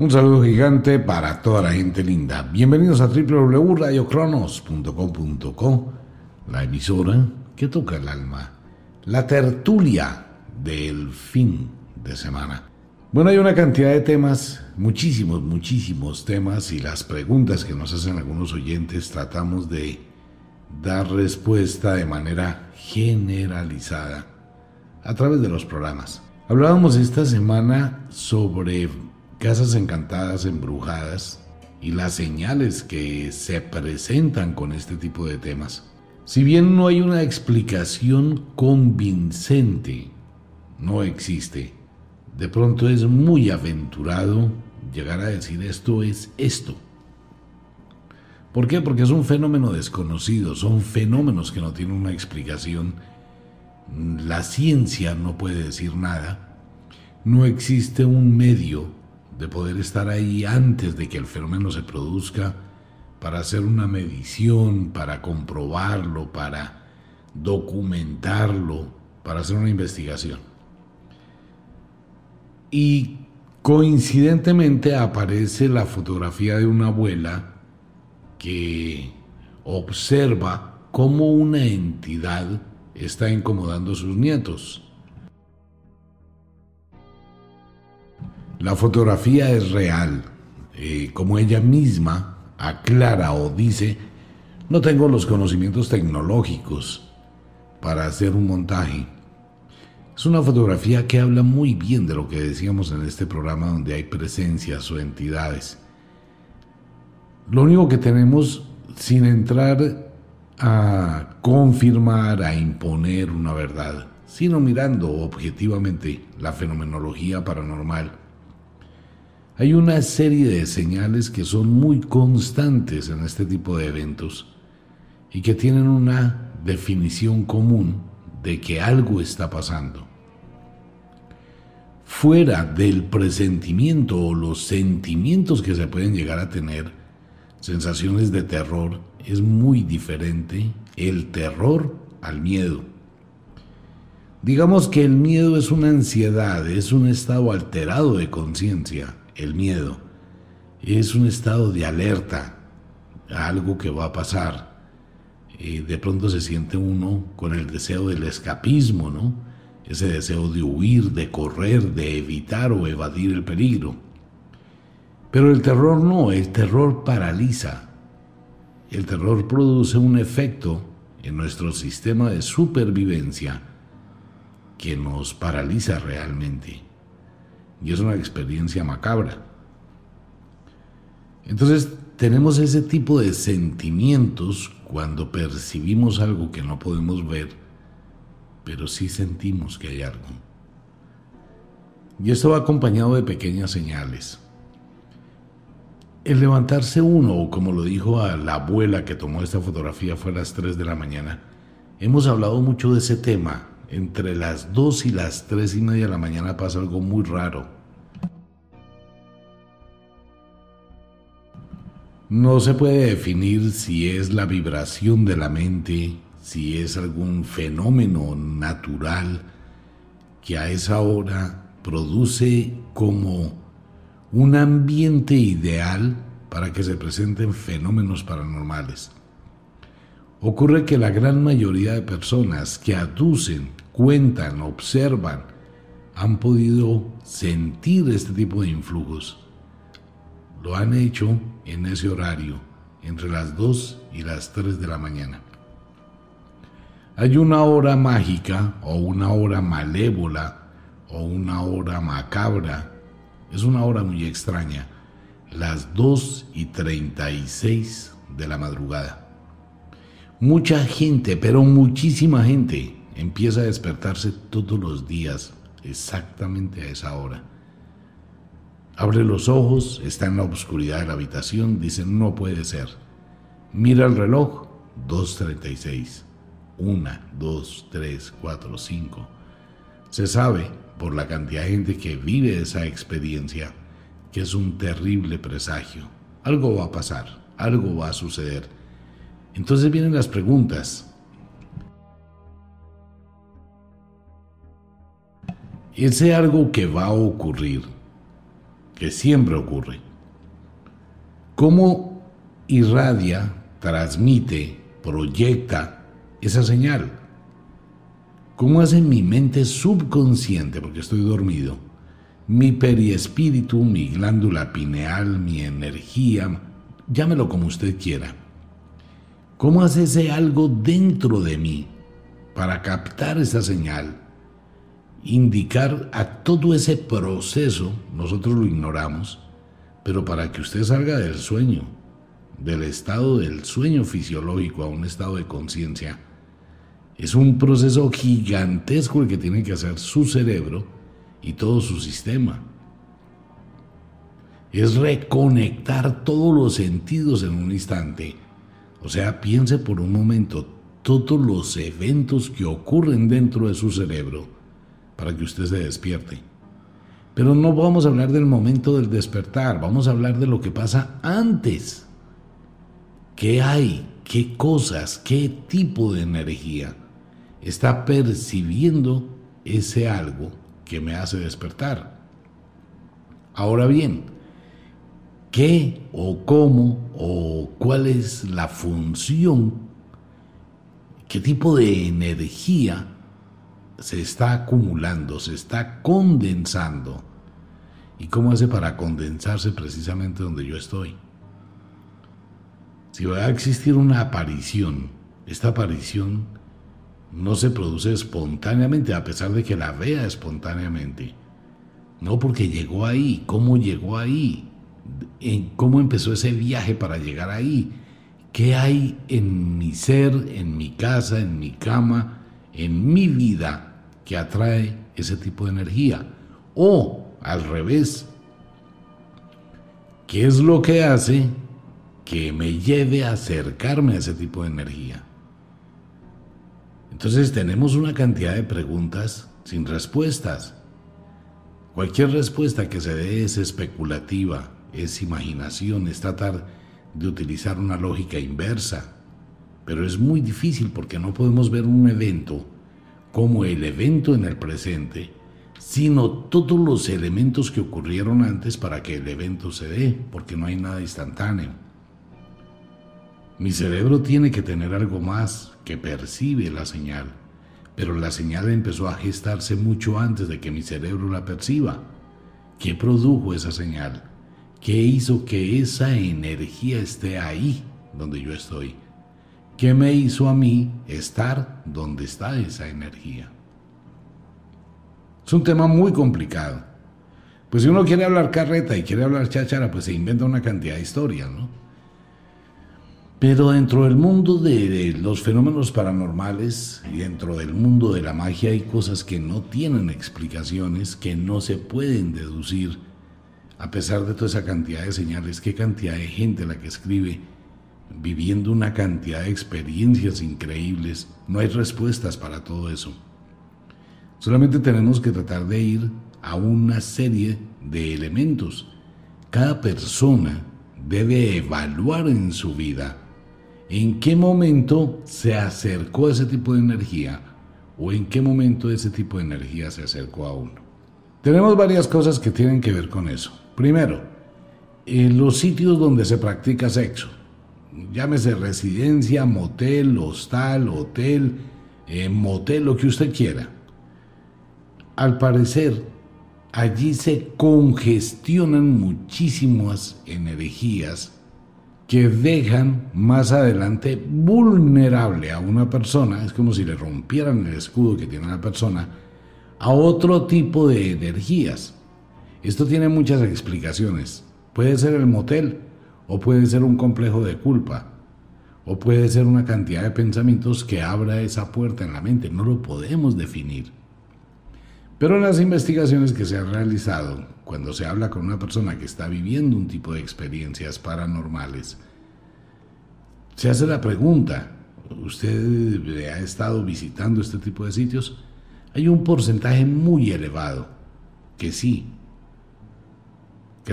Un saludo gigante para toda la gente linda. Bienvenidos a www.radiocronos.com.co, la emisora que toca el alma, la tertulia del fin de semana. Bueno, hay una cantidad de temas, muchísimos, muchísimos temas y las preguntas que nos hacen algunos oyentes tratamos de dar respuesta de manera generalizada a través de los programas. Hablábamos esta semana sobre casas encantadas, embrujadas y las señales que se presentan con este tipo de temas. Si bien no hay una explicación convincente, no existe. De pronto es muy aventurado llegar a decir esto es esto. ¿Por qué? Porque es un fenómeno desconocido, son fenómenos que no tienen una explicación. La ciencia no puede decir nada. No existe un medio de poder estar ahí antes de que el fenómeno se produzca, para hacer una medición, para comprobarlo, para documentarlo, para hacer una investigación. Y coincidentemente aparece la fotografía de una abuela que observa cómo una entidad está incomodando a sus nietos. La fotografía es real, eh, como ella misma aclara o dice, no tengo los conocimientos tecnológicos para hacer un montaje. Es una fotografía que habla muy bien de lo que decíamos en este programa donde hay presencias o entidades. Lo único que tenemos sin entrar a confirmar, a imponer una verdad, sino mirando objetivamente la fenomenología paranormal, hay una serie de señales que son muy constantes en este tipo de eventos y que tienen una definición común de que algo está pasando. Fuera del presentimiento o los sentimientos que se pueden llegar a tener, sensaciones de terror, es muy diferente el terror al miedo. Digamos que el miedo es una ansiedad, es un estado alterado de conciencia el miedo. Es un estado de alerta a algo que va a pasar. De pronto se siente uno con el deseo del escapismo, ¿no? Ese deseo de huir, de correr, de evitar o evadir el peligro. Pero el terror no, el terror paraliza. El terror produce un efecto en nuestro sistema de supervivencia que nos paraliza realmente y es una experiencia macabra. Entonces tenemos ese tipo de sentimientos cuando percibimos algo que no podemos ver, pero sí sentimos que hay algo. Y esto va acompañado de pequeñas señales. El levantarse uno, o como lo dijo a la abuela que tomó esta fotografía, fue a las 3 de la mañana. Hemos hablado mucho de ese tema entre las 2 y las 3 y media de la mañana pasa algo muy raro. No se puede definir si es la vibración de la mente, si es algún fenómeno natural que a esa hora produce como un ambiente ideal para que se presenten fenómenos paranormales. Ocurre que la gran mayoría de personas que aducen cuentan, observan, han podido sentir este tipo de influjos. Lo han hecho en ese horario, entre las 2 y las 3 de la mañana. Hay una hora mágica o una hora malévola o una hora macabra. Es una hora muy extraña. Las 2 y 36 de la madrugada. Mucha gente, pero muchísima gente, empieza a despertarse todos los días exactamente a esa hora. Abre los ojos, está en la oscuridad de la habitación, dice, no puede ser. Mira el reloj, 2.36. 1, 2, 3, 4, 5. Se sabe, por la cantidad de gente que vive esa experiencia, que es un terrible presagio. Algo va a pasar, algo va a suceder. Entonces vienen las preguntas. Ese algo que va a ocurrir, que siempre ocurre. ¿Cómo irradia, transmite, proyecta esa señal? ¿Cómo hace mi mente subconsciente, porque estoy dormido, mi periespíritu, mi glándula pineal, mi energía, llámelo como usted quiera? ¿Cómo hace ese algo dentro de mí para captar esa señal? Indicar a todo ese proceso, nosotros lo ignoramos, pero para que usted salga del sueño, del estado del sueño fisiológico a un estado de conciencia, es un proceso gigantesco el que tiene que hacer su cerebro y todo su sistema. Es reconectar todos los sentidos en un instante. O sea, piense por un momento todos los eventos que ocurren dentro de su cerebro para que usted se despierte. Pero no vamos a hablar del momento del despertar, vamos a hablar de lo que pasa antes. ¿Qué hay? ¿Qué cosas? ¿Qué tipo de energía? está percibiendo ese algo que me hace despertar. Ahora bien, ¿qué o cómo o cuál es la función? ¿Qué tipo de energía se está acumulando, se está condensando? ¿Y cómo hace para condensarse precisamente donde yo estoy? Si va a existir una aparición, esta aparición no se produce espontáneamente, a pesar de que la vea espontáneamente. No porque llegó ahí, cómo llegó ahí, cómo empezó ese viaje para llegar ahí, qué hay en mi ser, en mi casa, en mi cama, en mi vida que atrae ese tipo de energía. O al revés, ¿qué es lo que hace que me lleve a acercarme a ese tipo de energía? Entonces tenemos una cantidad de preguntas sin respuestas. Cualquier respuesta que se dé es especulativa, es imaginación, es tratar de utilizar una lógica inversa. Pero es muy difícil porque no podemos ver un evento como el evento en el presente, sino todos los elementos que ocurrieron antes para que el evento se dé, porque no hay nada instantáneo. Mi cerebro tiene que tener algo más que percibe la señal, pero la señal empezó a gestarse mucho antes de que mi cerebro la perciba. ¿Qué produjo esa señal? ¿Qué hizo que esa energía esté ahí donde yo estoy? ¿Qué me hizo a mí estar donde está esa energía? Es un tema muy complicado. Pues si uno quiere hablar carreta y quiere hablar cháchara, pues se inventa una cantidad de historias, ¿no? Pero dentro del mundo de, los fenómenos paranormales y dentro del mundo de la magia hay cosas que no tienen explicaciones, que no se pueden deducir, a pesar de toda esa cantidad de señales, qué cantidad de gente la que escribe, viviendo una cantidad de experiencias increíbles, no hay respuestas para todo eso. Solamente tenemos que tratar de ir a una serie de elementos. Cada persona debe evaluar en su vida ¿En qué momento se acercó a ese tipo de energía? ¿O en qué momento ese tipo de energía se acercó a uno? Tenemos varias cosas que tienen que ver con eso. Primero, en los sitios donde se practica sexo. Llámese residencia, motel, hostal, hotel, eh, motel, lo que usted quiera. Al parecer, allí se congestionan muchísimas energías que dejan más adelante vulnerable a una persona, es como si le rompieran el escudo que tiene la persona, a otro tipo de energías. Esto tiene muchas explicaciones. Puede ser el motel, o puede ser un complejo de culpa, o puede ser una cantidad de pensamientos que abra esa puerta en la mente. No lo podemos definir. Pero en las investigaciones que se han realizado, cuando se habla con una persona que está viviendo un tipo de experiencias paranormales, se hace la pregunta, ¿usted ha estado visitando este tipo de sitios? Hay un porcentaje muy elevado que sí,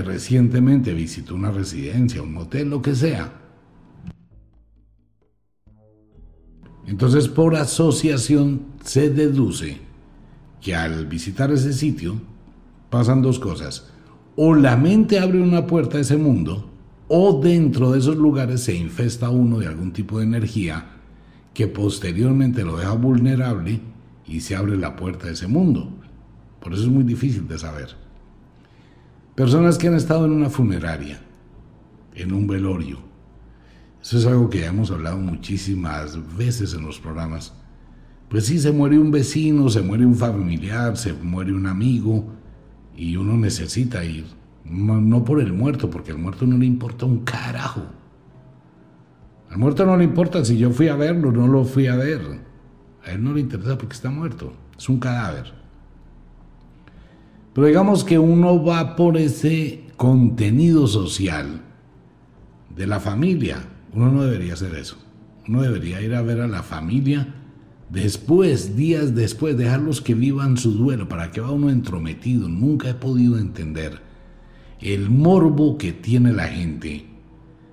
recientemente visitó una residencia, un motel, lo que sea. Entonces, por asociación se deduce que al visitar ese sitio pasan dos cosas. o la mente abre una puerta a ese mundo, o dentro de esos lugares se infesta uno de algún tipo de energía que posteriormente lo deja vulnerable y se abre la puerta a ese mundo. Por eso es muy difícil de saber. Personas que han estado en una funeraria, en un velorio. Eso es algo que ya hemos hablado muchísimas veces en los programas. Pues sí, se muere un vecino, se muere un familiar, se muere un amigo y uno necesita ir. No por el muerto, porque al muerto no le importa un carajo. Al muerto no le importa si yo fui a verlo, no lo fui a ver. A él no le interesa porque está muerto. Es un cadáver. Pero digamos que uno va por ese contenido social de la familia. Uno no debería hacer eso. Uno debería ir a ver a la familia después, días después, dejarlos que vivan su duelo. ¿Para qué va uno entrometido? Nunca he podido entender el morbo que tiene la gente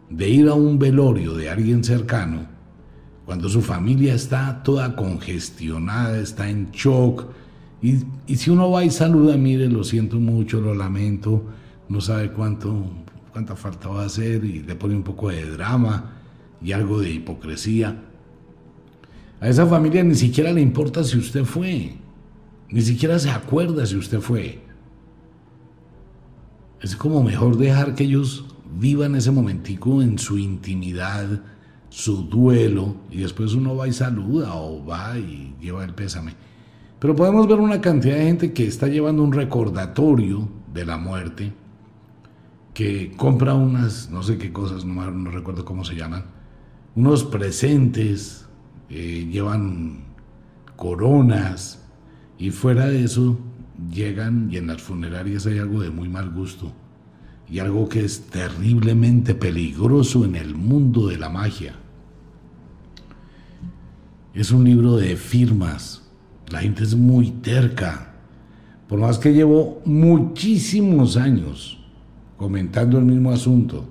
de ir a un velorio de alguien cercano cuando su familia está toda congestionada, está en shock, y, si uno va y saluda, mire, lo siento mucho, lo lamento, no sabe cuánto, cuánta falta va a hacer y le pone un poco de drama y algo de hipocresía. A esa familia ni siquiera le importa si usted fue, ni siquiera se acuerda si usted fue. Es como mejor dejar que ellos vivan ese momentico en su intimidad, su duelo, y después uno va y saluda o va y lleva el pésame. Pero podemos ver una cantidad de gente que está llevando un recordatorio de la muerte, que compra unas, no sé qué cosas, no, recuerdo cómo se llaman, unos presentes, eh, llevan coronas y fuera de eso llegan y en las funerarias hay algo de muy mal gusto y algo que es terriblemente peligroso en el mundo de la magia. Es un libro de firmas la gente es muy terca. Por más que llevo muchísimos años comentando el mismo asunto,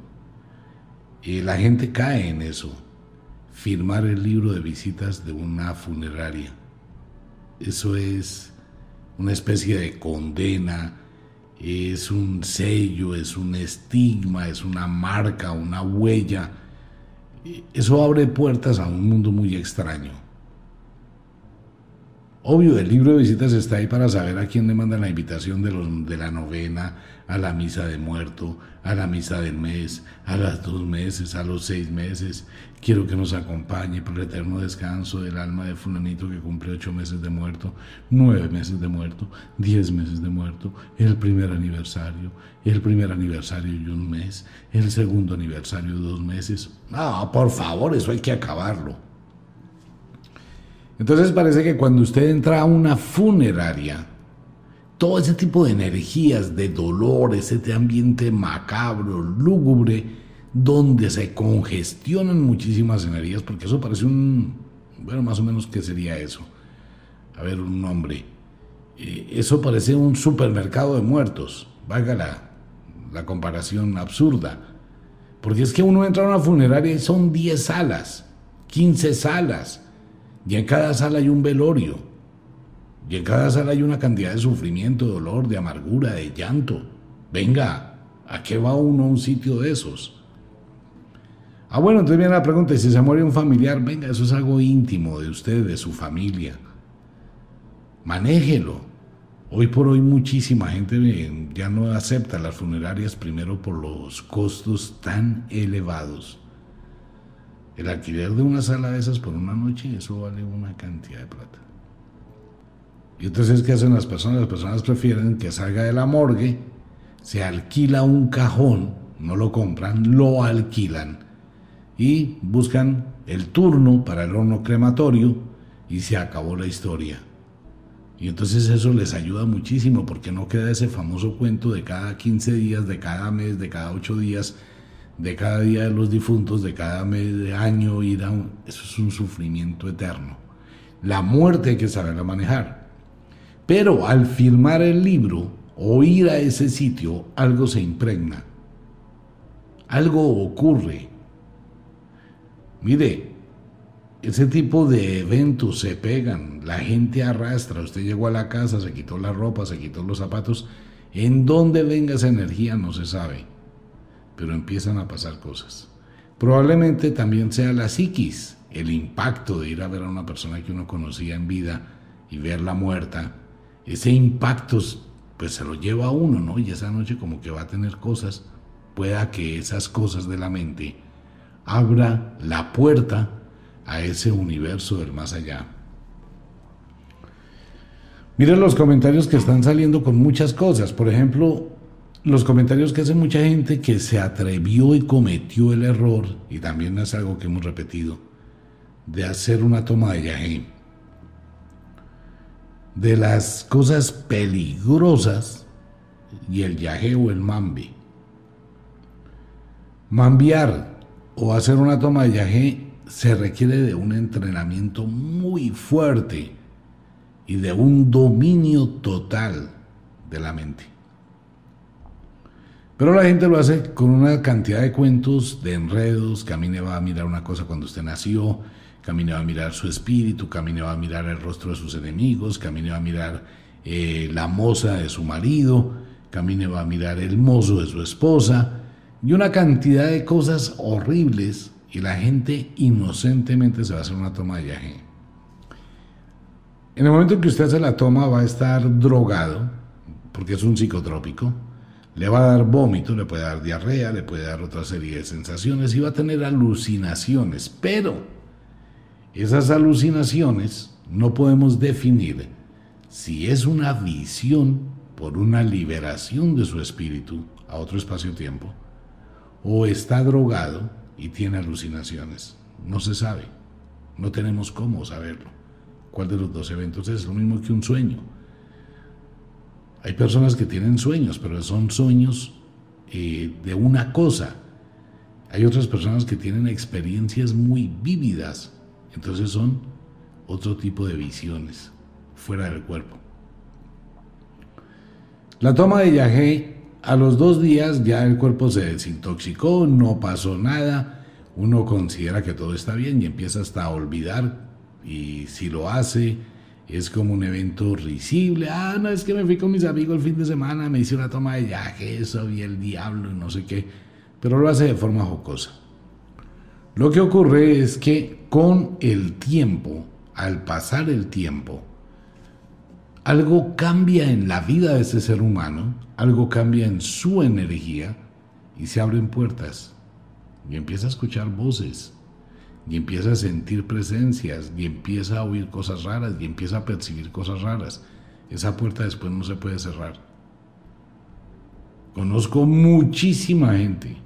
y la gente cae en eso. Firmar el libro de visitas de una funeraria. Eso es una especie de condena, es un sello, es un estigma, es una marca, una huella. Eso abre puertas a un mundo muy extraño. Obvio, el libro de visitas está ahí para saber a quién le mandan la invitación de, los, de la novena, a la misa de muerto, a la misa del mes, a las dos meses, a los seis meses. Quiero que nos acompañe por el eterno descanso del alma de fulanito que cumple ocho meses de muerto, nueve meses de muerto, diez meses de muerto, el primer aniversario, el primer aniversario y un mes, el segundo aniversario dos meses. No, por favor, eso hay que acabarlo. Entonces parece que cuando usted entra a una funeraria, todo ese tipo de energías, de dolor, ese ambiente macabro, lúgubre, donde se congestionan muchísimas energías, porque eso parece un, bueno, más o menos, ¿qué sería eso? A ver, un nombre. Eh, eso parece un supermercado de muertos, valga la, la comparación absurda. Porque es que uno entra a una funeraria y son 10 salas, 15 salas, y en cada sala hay un velorio. Y en cada sala hay una cantidad de sufrimiento, de dolor, de amargura, de llanto. Venga, ¿a qué va uno a un sitio de esos? Ah, bueno, entonces viene la pregunta, si se muere un familiar, venga, eso es algo íntimo de usted, de su familia. Manéjelo. Hoy por hoy muchísima gente eh, ya no acepta las funerarias primero por los costos tan elevados. El alquiler de una sala de esas por una noche, eso vale una cantidad de plata. Y entonces, ¿qué hacen las personas? Las personas prefieren que salga de la morgue, se alquila un cajón, no lo compran, lo alquilan y buscan el turno para el horno crematorio y se acabó la historia. Y entonces eso les ayuda muchísimo porque no queda ese famoso cuento de cada 15 días, de cada mes, de cada 8 días, de cada día de los difuntos, de cada mes de año, ir a eso es un sufrimiento eterno. La muerte hay que saberla manejar. Pero al firmar el libro o ir a ese sitio, algo se impregna. Algo ocurre. Mire, ese tipo de eventos se pegan, la gente arrastra, usted llegó a la casa, se quitó la ropa, se quitó los zapatos, En dónde venga esa energía no se sabe, pero empiezan a pasar cosas. Probablemente también sea la psiquis, el impacto de ir a ver a una persona que uno conocía en vida y verla muerta. Ese impacto pues se lo lleva a uno, ¿no? Y esa noche como que va a tener cosas, pueda que esas cosas de la mente abra la puerta a ese universo del más allá. Miren los comentarios que están saliendo con muchas cosas. Por ejemplo, los comentarios que hace mucha gente que se atrevió y cometió el error, y también es algo que hemos repetido, de hacer una toma de yagé. De las cosas peligrosas y el yagé o el mambi. Mambiar o hacer una toma de yagé se requiere de un entrenamiento muy fuerte y de un dominio total de la mente. Pero la gente lo hace con una cantidad de cuentos, de enredos, camine va a mirar una cosa cuando usted nació, camine va a mirar su espíritu, camine va a mirar el rostro de sus enemigos, camine va a mirar eh, la moza de su marido, camine va a mirar el mozo de su esposa, y una cantidad de cosas horribles, y la gente inocentemente se va a hacer una toma de viaje. En el momento en que usted se la toma va a estar drogado, porque es un psicotrópico, le va a dar vómito, le puede dar diarrea, le puede dar otra serie de sensaciones y va a tener alucinaciones, pero esas alucinaciones no podemos definir si es una visión por una liberación de su espíritu a otro espacio-tiempo o está drogado y tiene alucinaciones. No se sabe, no tenemos cómo saberlo cuál de los dos eventos es lo mismo que un sueño. Hay personas que tienen sueños, pero son sueños eh, de una cosa. Hay otras personas que tienen experiencias muy vívidas, entonces son otro tipo de visiones fuera del cuerpo. La toma de yagé, a los dos días ya el cuerpo se desintoxicó, no pasó nada, uno considera que todo está bien y empieza hasta a olvidar y si lo hace, es como un evento risible. Ah, no, es que me fui con mis amigos el fin de semana, me hice una toma de eso, vi el diablo y no sé qué. Pero lo hace de forma jocosa. Lo que ocurre es que con el tiempo, al pasar el tiempo, algo cambia en la vida de ese ser humano, algo cambia en su energía y se abren puertas y empieza a escuchar voces y empieza a sentir presencias y empieza a oír cosas raras y empieza a percibir cosas raras. Esa puerta después no se puede cerrar. Conozco muchísima gente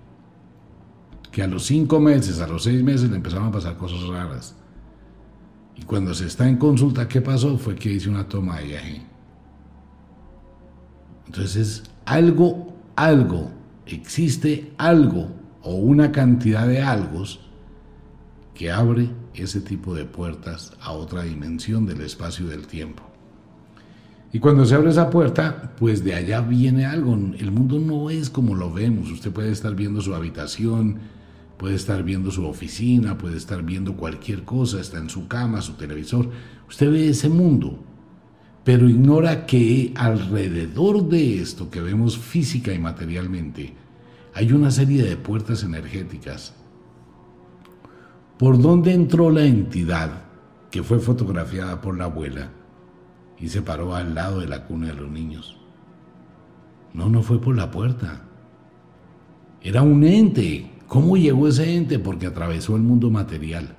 que a los cinco meses, a los seis meses le empezaron a pasar cosas raras. Y cuando se está en consulta, ¿qué pasó? Fue que hice una toma de viaje. Entonces, algo, algo, existe algo o una cantidad de algos que abre ese tipo de puertas a otra dimensión del espacio y del tiempo. Y cuando se abre esa puerta, pues de allá viene algo. El mundo no es como lo vemos. Usted puede estar viendo su habitación, puede estar viendo su oficina, puede estar viendo cualquier cosa, está en su cama, su televisor. Usted ve ese mundo, pero ignora que alrededor de esto que vemos física y materialmente, hay una serie de puertas energéticas por dónde entró la entidad que fue fotografiada por la abuela y se paró al lado de la cuna de los niños. No, no fue por la puerta. Era un ente. ¿Cómo llegó ese ente? Porque atravesó el mundo material.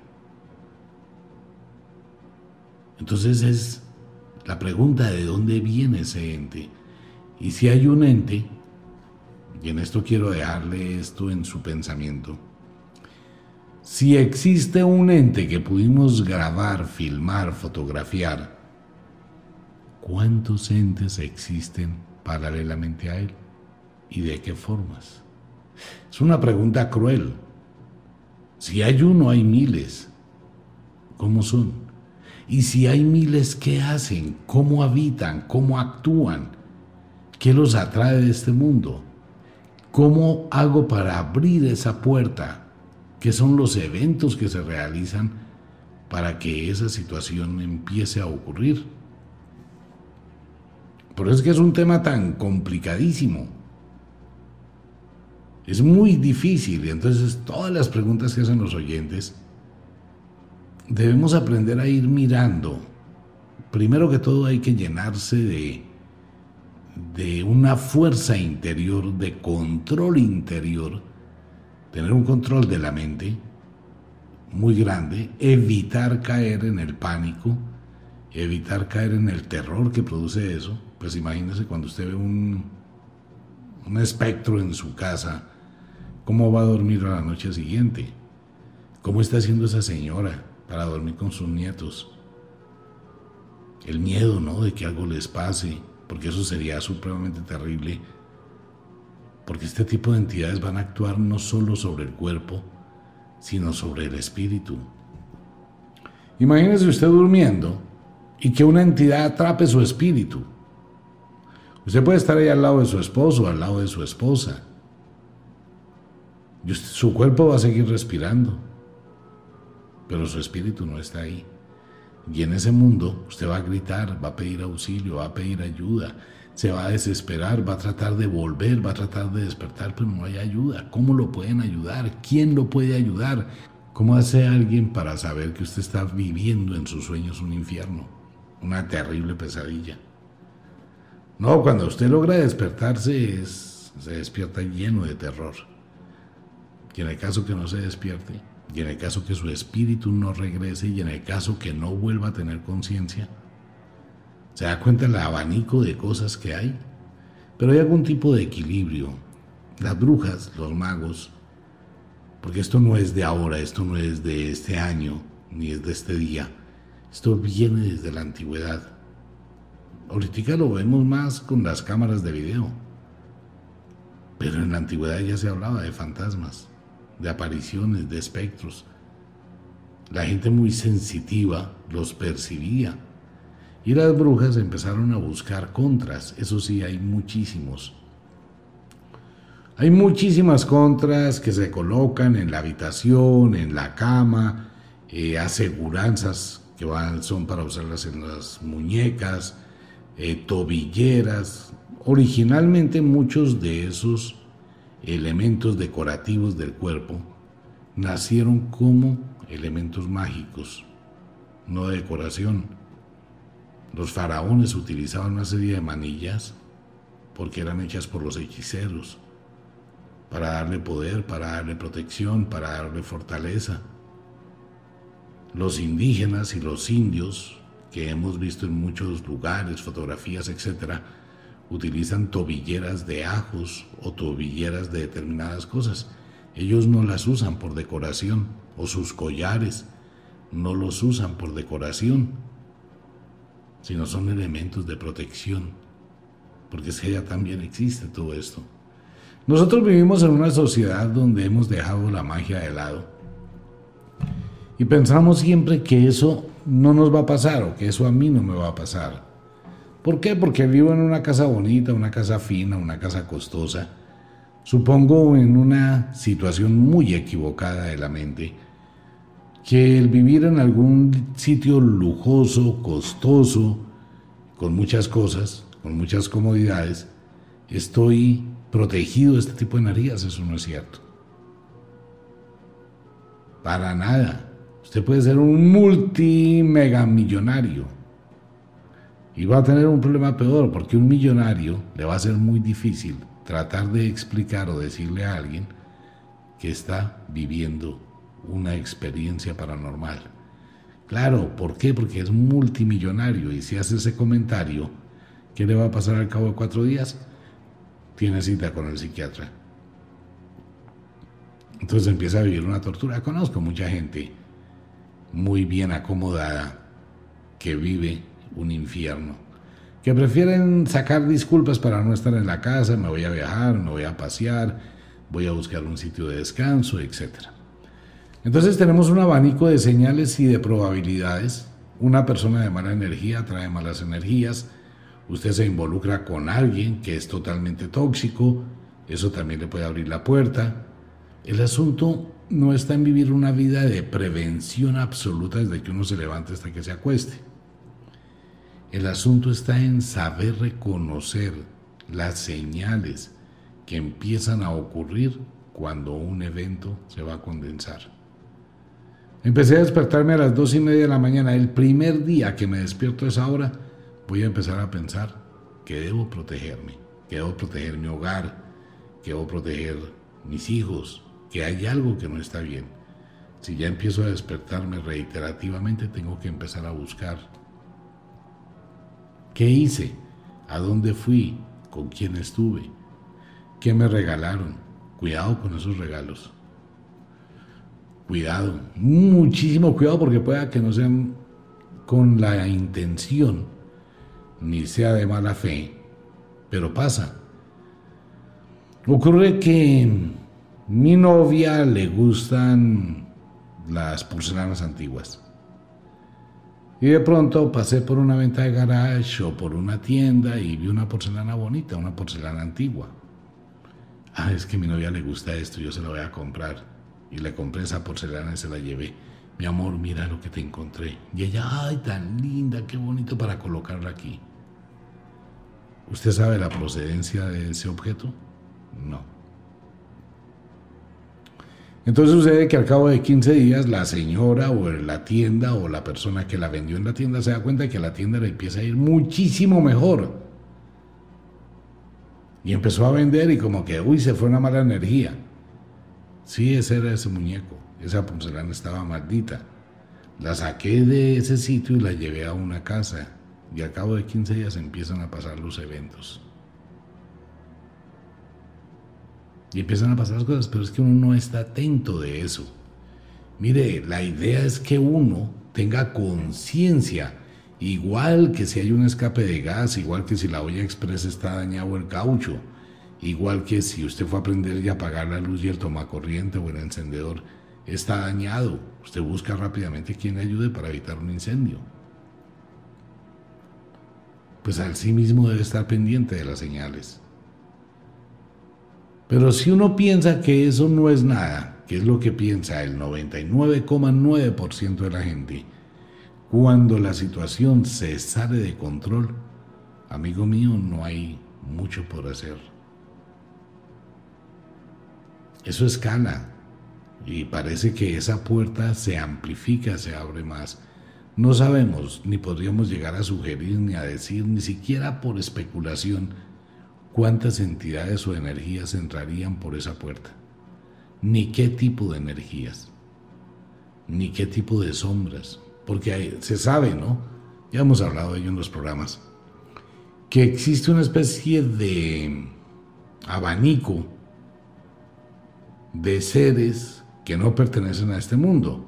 Entonces es la pregunta de dónde viene ese ente. Y si hay un ente, y en esto quiero dejarle esto en su pensamiento, si existe un ente que pudimos grabar, filmar, fotografiar, ¿cuántos entes existen paralelamente a él? ¿Y de qué formas? Es una pregunta cruel. Si hay uno, hay miles. ¿Cómo son? Y si hay miles, ¿qué hacen? ¿Cómo habitan? ¿Cómo actúan? ¿Qué los atrae de este mundo? ¿Cómo hago para abrir esa puerta qué son los eventos que se realizan para que esa situación empiece a ocurrir. Por eso es que es un tema tan complicadísimo. Es muy difícil. Entonces todas las preguntas que hacen los oyentes, debemos aprender a ir mirando. Primero que todo hay que llenarse de, de una fuerza interior, de control interior, tener un control de la mente muy grande, evitar caer en el pánico, evitar caer en el terror que produce eso. Pues imagínese cuando usted ve un, un espectro en su casa, ¿cómo va a dormir a la noche siguiente? ¿Cómo está haciendo esa señora para dormir con sus nietos? El miedo, ¿no? De que algo les pase, porque eso sería supremamente terrible. Porque este tipo de entidades van a actuar no solo sobre el cuerpo, sino sobre el espíritu. Imagínese usted durmiendo y que una entidad atrape su espíritu. Usted puede estar ahí al lado de su esposo, al lado de su esposa. Su cuerpo va a seguir respirando, pero su espíritu no está ahí. Y en ese mundo usted va a gritar, va a pedir auxilio, va a pedir ayuda, se va a desesperar, va a tratar de volver, va a tratar de despertar, pero no hay ayuda. ¿Cómo lo pueden ayudar? ¿Quién lo puede ayudar? ¿Cómo hace alguien para saber que usted está viviendo en sus sueños un infierno? una terrible pesadilla. No, cuando usted logra despertarse se despierta lleno de terror. Y en el caso que no se despierte, y en el caso que su espíritu no regrese, y en el caso que no vuelva a tener conciencia, se da cuenta el abanico de cosas que hay. Pero hay algún tipo de equilibrio. Las brujas, los magos, porque esto no es de ahora, esto no es de este año, ni es de este día esto viene desde la antigüedad. Ahorita lo vemos más con las cámaras de video. Pero en la antigüedad ya se hablaba de fantasmas, de apariciones, de espectros. La gente muy sensitiva los percibía. Y las brujas empezaron a buscar contras. Eso sí, hay muchísimos. Hay muchísimas contras que se colocan en la habitación, en la cama, eh, aseguranzas que son para usarlas en las muñecas, eh, tobilleras. Originalmente muchos de esos elementos decorativos del cuerpo nacieron como elementos mágicos, no de decoración. Los faraones utilizaban una serie de manillas porque eran hechas por los hechiceros, para darle poder, para darle protección, para darle fortaleza los indígenas y los indios, que hemos visto en muchos lugares, fotografías, etc., utilizan tobilleras de ajos o tobilleras de determinadas cosas. Ellos no las usan por decoración, o sus collares no los usan por decoración, sino son elementos de protección, porque es que también existe todo esto. Nosotros vivimos en una sociedad donde hemos dejado la magia de lado y pensamos siempre que eso no nos va a pasar o que eso a mí no me va a pasar. ¿Por qué? Porque vivo en una casa bonita, una casa fina, una casa costosa. Supongo en una situación muy equivocada de la mente que el vivir en algún sitio lujoso, costoso, con muchas cosas, con muchas comodidades, estoy protegido de este tipo de energías. Eso no es cierto. Para nada. Usted puede ser un multimegamillonario y va a tener un problema peor porque un millonario le va a ser muy difícil tratar de explicar o decirle a alguien que está viviendo una experiencia paranormal. Claro, ¿por qué? Porque es multimillonario y si hace ese comentario, ¿qué le va a pasar al cabo de cuatro días? Tiene cita con el psiquiatra. Entonces empieza a vivir una tortura. Conozco mucha gente muy bien acomodada que vive un infierno, que prefieren sacar disculpas para no estar en la casa, me voy a viajar, me voy a pasear, voy a buscar un sitio de descanso, etc. Entonces tenemos un abanico de señales y de probabilidades. Una persona de mala energía trae malas energías, usted se involucra con alguien que es totalmente tóxico, eso también le puede abrir la puerta. El asunto no está en vivir una vida de prevención absoluta desde que uno se levante hasta que se acueste. El asunto está en saber reconocer las señales que empiezan a ocurrir cuando un evento se va a condensar. Empecé a despertarme a las dos y media de la mañana. El primer día que me despierto a esa hora, voy a empezar a pensar que debo protegerme, que debo proteger mi hogar, que debo proteger mis hijos, que hay algo que no está bien. Si ya empiezo a despertarme reiterativamente, tengo que empezar a buscar. ¿Qué hice? ¿A dónde fui? ¿Con quién estuve? ¿Qué me regalaron? Cuidado con esos regalos. Cuidado, muchísimo cuidado porque pueda que no sean con la intención ni sea de mala fe, pero pasa. Ocurre que mi novia le gustan las porcelanas antiguas. Y de pronto pasé por una venta de garage o por una tienda y vi una porcelana bonita, una porcelana antigua ah, es que a mi novia le gusta esto, yo se lo voy a comprar. Y le compré esa porcelana y se la llevé. Mi amor, mira lo que te encontré. Y ella, ay, tan linda, qué bonito para colocarla aquí. ¿Usted sabe la procedencia de ese objeto? No. Entonces sucede que al cabo de 15 días la señora o la tienda o la persona que la vendió en la tienda se da cuenta de que la tienda le empieza a ir muchísimo mejor. Y empezó a vender y como que, uy, se fue una mala energía. Sí, ese era ese muñeco. Esa porcelana estaba maldita. La saqué de ese sitio y la llevé a una casa. Y al cabo de 15 días empiezan a pasar los eventos. Y empiezan a pasar las cosas, pero es que uno no está atento de eso. Mire, la idea es que uno tenga conciencia Igual que si hay un escape de gas, igual que si la olla express está dañado el caucho, igual que si usted fue a prender y apagar la luz y el tomacorriente o el encendedor está dañado, usted busca rápidamente quien le ayude para evitar un incendio. Pues al sí mismo debe estar pendiente de las señales. Pero si uno piensa que eso no es nada, que es lo que piensa el 99,9% de la gente, cuando la situación se sale de control, amigo mío, no hay mucho por hacer. Eso escala y parece que esa puerta se amplifica, se abre más. No sabemos, ni podríamos llegar a sugerir, ni a decir, ni siquiera por especulación, cuántas entidades o energías entrarían por esa puerta, ni qué tipo de energías, ni qué tipo de sombras, porque se sabe, ¿no? Ya hemos hablado de ello en los programas, que existe una especie de abanico de seres que no pertenecen a este mundo,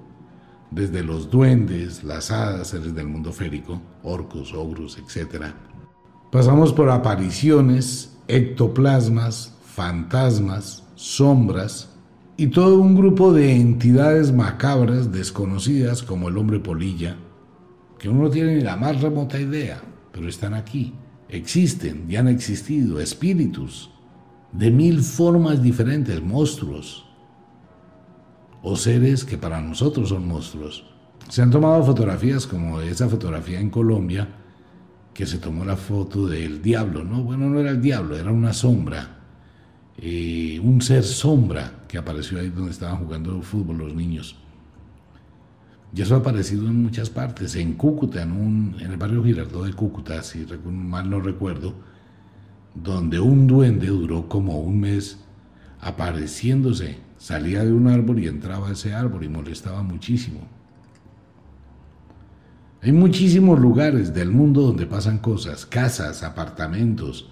desde los duendes, las hadas, seres del mundo férico, orcos, ogros, etc. Pasamos por apariciones, ectoplasmas, fantasmas, sombras, y todo un grupo de entidades macabras desconocidas como el hombre polilla, que uno no tiene ni la más remota idea, pero están aquí, existen y han existido espíritus de mil formas diferentes, monstruos o seres que para nosotros son monstruos. Se han tomado fotografías como esa fotografía en Colombia, que se tomó la foto del diablo, ¿no? Bueno, no era el diablo, era una sombra eh, un ser sombra que apareció ahí donde estaban jugando fútbol los niños. Y eso ha aparecido en muchas partes, en Cúcuta, en, un, en el barrio Girardot de Cúcuta, si mal no recuerdo, donde un duende duró como un mes apareciéndose, salía de un árbol y entraba a ese árbol y molestaba muchísimo. Hay muchísimos lugares del mundo donde pasan cosas, casas, apartamentos,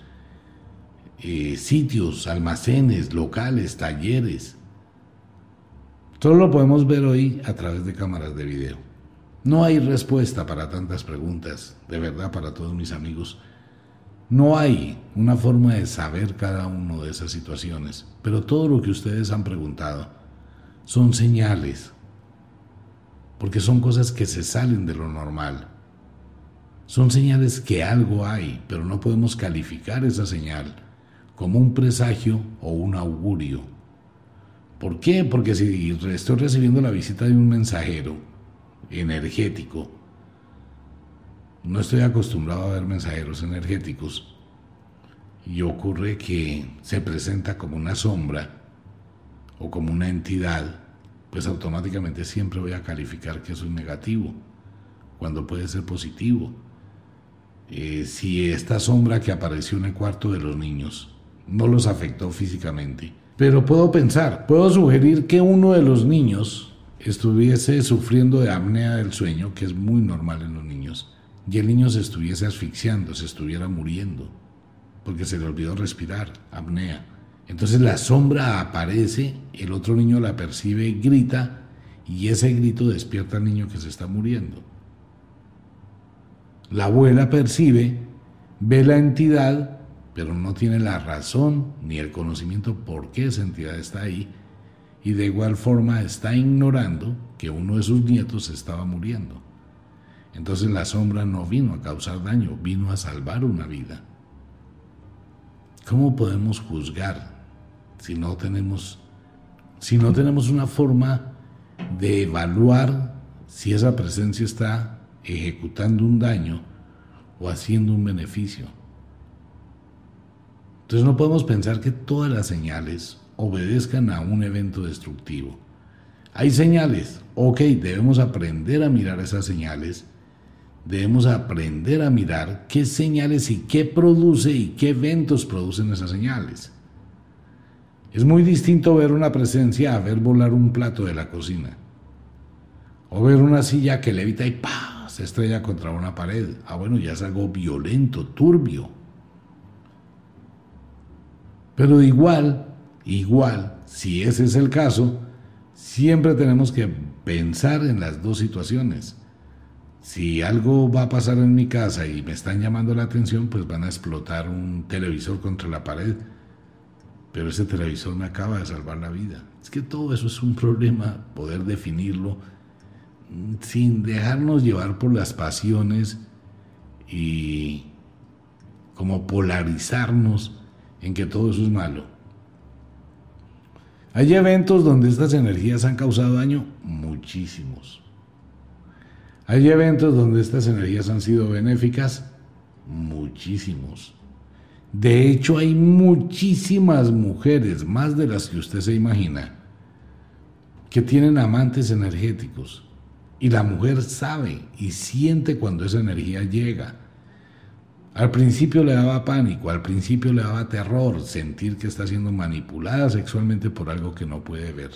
eh, sitios, almacenes, locales, talleres. Todo lo podemos ver hoy a través de cámaras de video. No hay respuesta para tantas preguntas, de verdad para todos mis amigos. No hay una forma de saber cada una de esas situaciones, pero todo lo que ustedes han preguntado son señales, porque son cosas que se salen de lo normal. Son señales que algo hay, pero no podemos calificar esa señal como un presagio o un augurio. ¿Por qué? Porque si estoy recibiendo la visita de un mensajero energético, no estoy acostumbrado a ver mensajeros energéticos y ocurre que se presenta como una sombra o como una entidad, pues automáticamente siempre voy a calificar que eso es negativo, cuando puede ser positivo. Eh, si esta sombra que apareció en el cuarto de los niños no los afectó físicamente, pero puedo pensar, puedo sugerir que uno de los niños estuviese sufriendo de apnea del sueño, que es muy normal en los niños, y el niño se estuviese asfixiando, se estuviera muriendo, porque se le olvidó respirar, apnea. Entonces la sombra aparece, el otro niño la percibe, grita, y ese grito despierta al niño que se está muriendo. La abuela percibe, ve la entidad, pero no tiene la razón ni el conocimiento por qué esa entidad está ahí, y de igual forma está ignorando que uno de sus nietos estaba muriendo. Entonces la sombra no vino a causar daño, vino a salvar una vida. ¿Cómo podemos juzgar si no tenemos si no tenemos una forma de evaluar si esa presencia está ejecutando un daño o haciendo un beneficio? Entonces no podemos pensar que todas las señales obedezcan a un evento destructivo. Hay señales, ok, debemos aprender a mirar esas señales debemos aprender a mirar qué señales y qué produce y qué eventos producen esas señales. Es muy distinto ver una presencia a ver volar un plato de la cocina. O ver una silla que levita y ¡pa! se estrella contra una pared. Ah, bueno, ya es algo violento, turbio. Pero igual, igual, si ese es el caso, siempre tenemos que pensar en las dos situaciones. Si algo va a pasar en mi casa y me están llamando la atención, pues van a explotar un televisor contra la pared. Pero ese televisor me acaba de salvar la vida. Es que todo eso es un problema, poder definirlo sin dejarnos llevar por las pasiones y como polarizarnos en que todo eso es malo. Hay eventos donde estas energías han causado daño, muchísimos. Hay eventos donde estas energías han sido benéficas, muchísimos. De hecho, hay muchísimas mujeres, más de las que usted se imagina, que tienen amantes energéticos. Y la mujer sabe y siente cuando esa energía llega. Al principio le daba pánico, al principio le daba terror sentir que está siendo manipulada sexualmente por algo que no puede ver.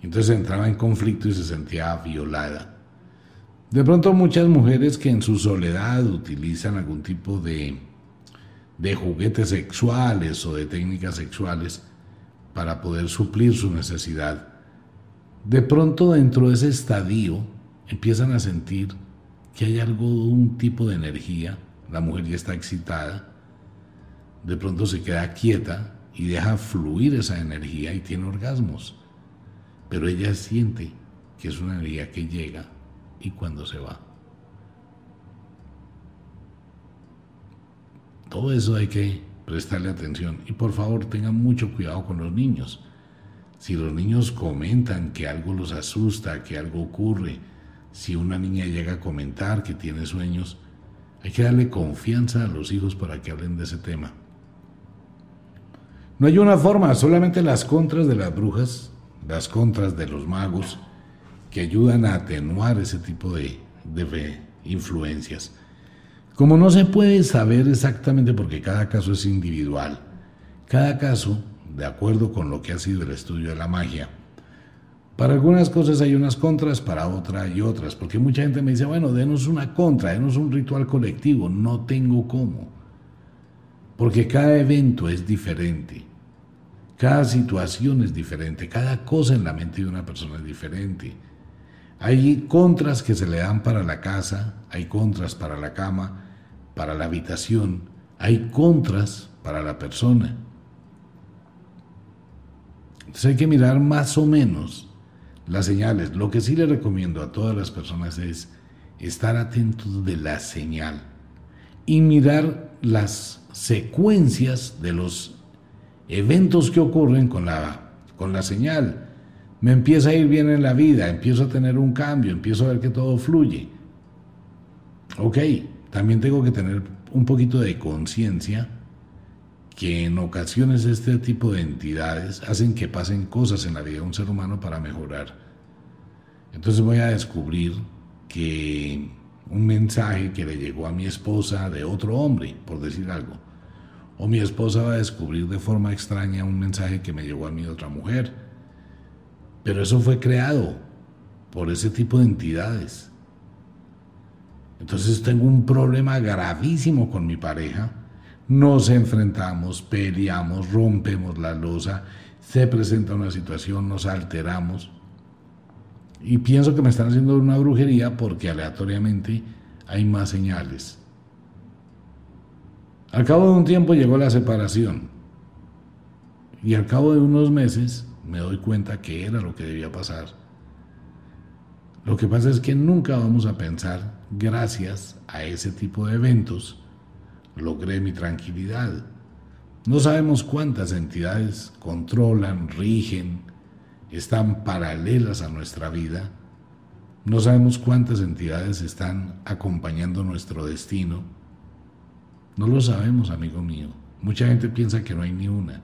Entonces entraba en conflicto y se sentía violada. De pronto muchas mujeres que en su soledad utilizan algún tipo de, de juguetes sexuales o de técnicas sexuales para poder suplir su necesidad, de pronto dentro de ese estadio empiezan a sentir que hay algo, un tipo de energía, la mujer ya está excitada, de pronto se queda quieta y deja fluir esa energía y tiene orgasmos, pero ella siente que es una energía que llega y cuando se va. Todo eso hay que prestarle atención y por favor tengan mucho cuidado con los niños. Si los niños comentan que algo los asusta, que algo ocurre, si una niña llega a comentar que tiene sueños, hay que darle confianza a los hijos para que hablen de ese tema. No hay una forma, solamente las contras de las brujas, las contras de los magos, que ayudan a atenuar ese tipo de, de influencias. Como no se puede saber exactamente porque cada caso es individual, cada caso, de acuerdo con lo que ha sido el estudio de la magia, para algunas cosas hay unas contras, para otras hay otras, porque mucha gente me dice, bueno, denos una contra, denos un ritual colectivo, no tengo cómo, porque cada evento es diferente, cada situación es diferente, cada cosa en la mente de una persona es diferente. Hay contras que se le dan para la casa, hay contras para la cama, para la habitación, hay contras para la persona. Entonces hay que mirar más o menos las señales. Lo que sí le recomiendo a todas las personas es estar atentos de la señal y mirar las secuencias de los eventos que ocurren con la, con la señal me empieza a ir bien en la vida, empiezo a tener un cambio, empiezo a ver que todo fluye. Ok, también tengo que tener un poquito de conciencia que en ocasiones este tipo de entidades hacen que pasen cosas en la vida de un ser humano para mejorar. Entonces voy a descubrir que un mensaje que le llegó a mi esposa de otro hombre, por decir algo, o mi esposa va a descubrir de forma extraña un mensaje que me llegó a de otra mujer. Pero eso fue creado por ese tipo de entidades. Entonces tengo un problema gravísimo con mi pareja. Nos enfrentamos, peleamos, rompemos la losa, se presenta una situación, nos alteramos. Y pienso que me están haciendo una brujería porque aleatoriamente hay más señales. Al cabo de un tiempo llegó la separación. Y al cabo de unos meses me doy cuenta que era lo que debía pasar. Lo que pasa es que nunca vamos a pensar, gracias a ese tipo de eventos, logré mi tranquilidad. No sabemos cuántas entidades controlan, rigen, están paralelas a nuestra vida. No sabemos cuántas entidades están acompañando nuestro destino no lo sabemos, amigo mío. Mucha gente piensa que no hay ni una.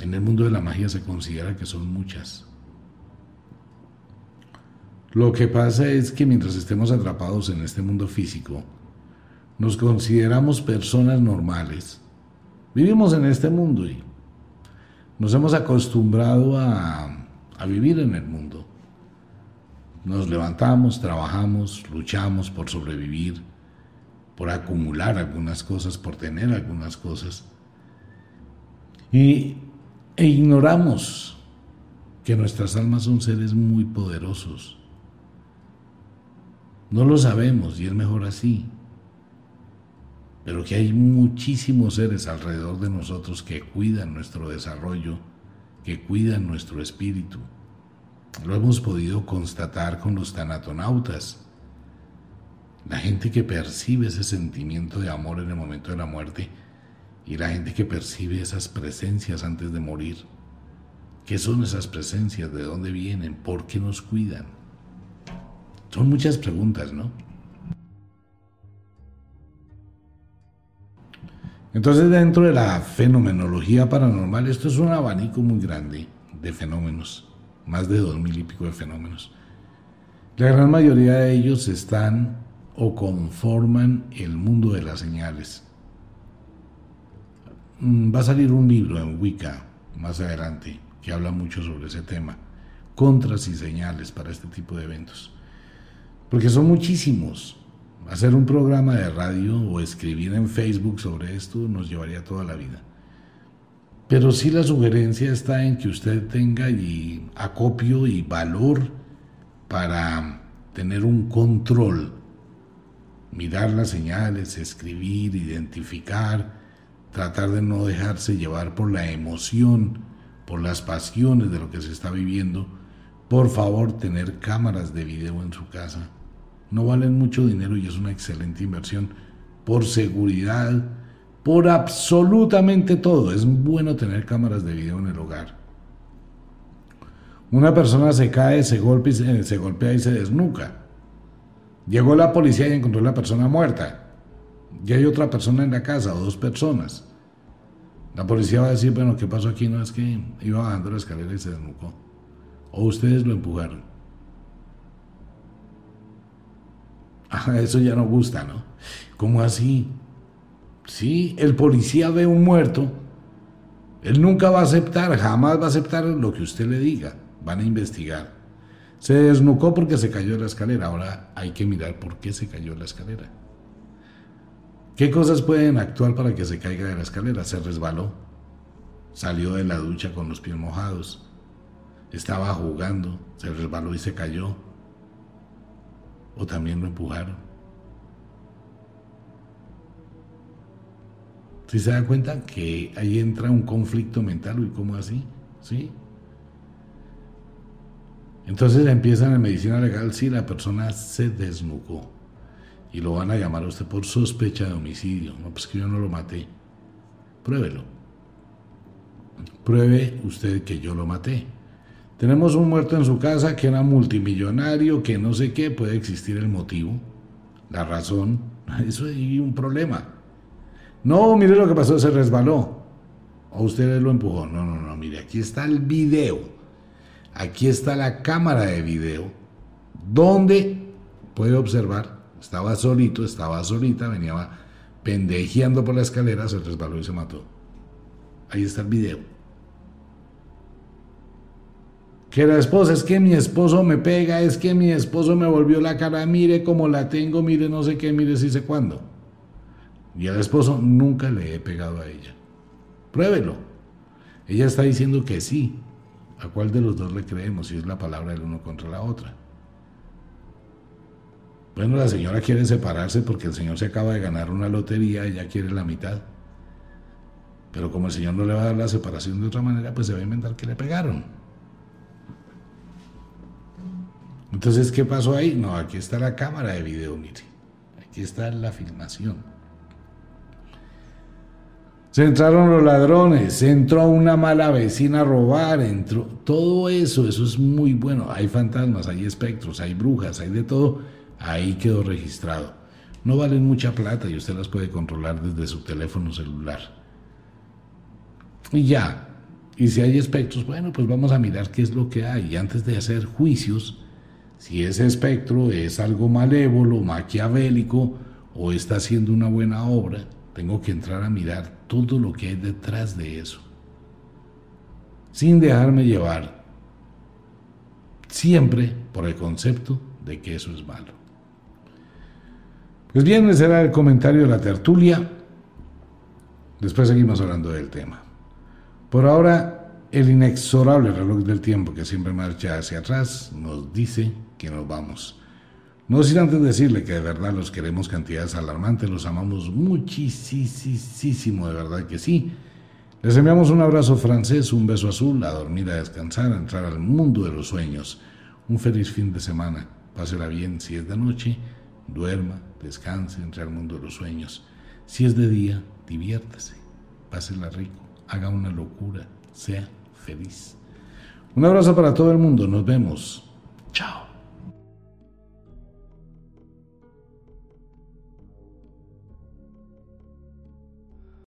En el mundo de la magia se considera que son muchas. Lo que pasa es que mientras estemos atrapados en este mundo físico, nos consideramos personas normales. Vivimos en este mundo y nos hemos acostumbrado a, a vivir en el mundo. Nos levantamos, trabajamos, luchamos por sobrevivir por acumular algunas cosas, por tener algunas cosas. Y, e ignoramos que nuestras almas son seres muy poderosos. No lo sabemos y es mejor así. Pero que hay muchísimos seres alrededor de nosotros que cuidan nuestro desarrollo, que cuidan nuestro espíritu. Lo hemos podido constatar con los tanatonautas la gente que percibe ese sentimiento de amor en el momento de la muerte y la gente que percibe esas presencias antes de morir. ¿Qué son esas presencias? ¿De dónde vienen? ¿Por qué nos cuidan? Son muchas preguntas, ¿no? Entonces dentro de la fenomenología paranormal, esto es un abanico muy grande de fenómenos, más de dos mil y pico de fenómenos. La gran mayoría de ellos están o conforman el mundo de las señales. Mm, va a salir un libro en Wicca más adelante que habla mucho sobre ese tema, contras y señales para este tipo de eventos. Porque son muchísimos. Hacer un programa de radio o escribir en Facebook sobre esto nos llevaría toda la vida. Pero sí la sugerencia está en que usted tenga y acopio y valor para tener un control mirar las señales, escribir, identificar, tratar de no dejarse llevar por la emoción, por las pasiones de lo que se está viviendo. Por favor, tener cámaras de video en su casa. No valen mucho dinero y es una excelente inversión por seguridad, por absolutamente todo. Es bueno tener cámaras de video en el hogar. Una persona se cae, se golpea, se golpea y se desnuca Llegó la policía y encontró a la persona muerta. Y hay otra persona en la casa, o dos personas. La policía va a decir, bueno, ¿qué pasó aquí? No es que iba bajando la escalera y se desnucó. O ustedes lo empujaron. Ah, eso ya no gusta, ¿no? ¿Cómo así? Sí, el policía ve un muerto. Él nunca va a aceptar, jamás va a aceptar lo que usted le diga. Van a investigar. Se desnucó porque se cayó de la escalera. Ahora hay que mirar por qué se cayó de la escalera. ¿Qué cosas pueden actuar para que se caiga de la escalera? Se resbaló. Salió de la ducha con los pies mojados. Estaba jugando. Se resbaló y se cayó. O también lo empujaron. Si se da cuenta que ahí entra un conflicto mental, ¿y cómo así? ¿Sí? Entonces empiezan en medicina legal si la persona se desnucó y lo van a llamar a usted por sospecha de homicidio. No, pues que yo no lo maté. Pruébelo. Pruebe usted que yo lo maté. Tenemos un muerto en su casa que era multimillonario, que no sé qué, puede existir el motivo. la razón, eso hay un problema. No, mire lo que pasó, se resbaló. O usted lo empujó. No, no, no, mire, aquí está el video. Aquí está la cámara de video. Donde puede observar, estaba solito, estaba solita, venía pendejeando por la escalera, se resbaló y se mató. Ahí está el video. Que la esposa, es que mi esposo me pega, es que mi esposo me volvió la cara, mire cómo la tengo, mire no sé qué, mire si sé cuándo. Y al esposo nunca le he pegado a ella. Pruébelo. Ella está diciendo que sí. ¿A cuál de los dos le creemos si es la palabra del uno contra la otra? Bueno, la señora quiere separarse porque el señor se acaba de ganar una lotería, ella quiere la mitad. Pero como el señor no le va a dar la separación de otra manera, pues se va a inventar que le pegaron. Entonces, ¿qué pasó ahí? No, aquí está la cámara de video, mire. Aquí está la filmación. Se entraron los ladrones, se entró una mala vecina a robar, entró todo eso, eso es muy bueno. Hay fantasmas, hay espectros, hay brujas, hay de todo. Ahí quedó registrado. No valen mucha plata y usted las puede controlar desde su teléfono celular. Y ya. Y si hay espectros, bueno, pues vamos a mirar qué es lo que hay. Y antes de hacer juicios, si ese espectro es algo malévolo, maquiavélico o está haciendo una buena obra, tengo que entrar a mirar todo lo que hay detrás de eso. Sin dejarme llevar siempre por el concepto de que eso es malo. Pues bien, ese era el comentario de la tertulia. Después seguimos hablando del tema. Por ahora, el inexorable reloj del tiempo que siempre marcha hacia atrás nos dice que nos vamos. No sin antes decirle que de verdad los queremos cantidades alarmantes, los amamos muchísimo, de verdad que sí. Les enviamos un abrazo francés, un beso azul, a dormir, a descansar, a entrar al mundo de los sueños. Un feliz fin de semana. Pásela bien si es de noche, duerma, descanse, entre al mundo de los sueños. Si es de día, diviértase, pásela rico, haga una locura, sea feliz. Un abrazo para todo el mundo, nos vemos. Chao.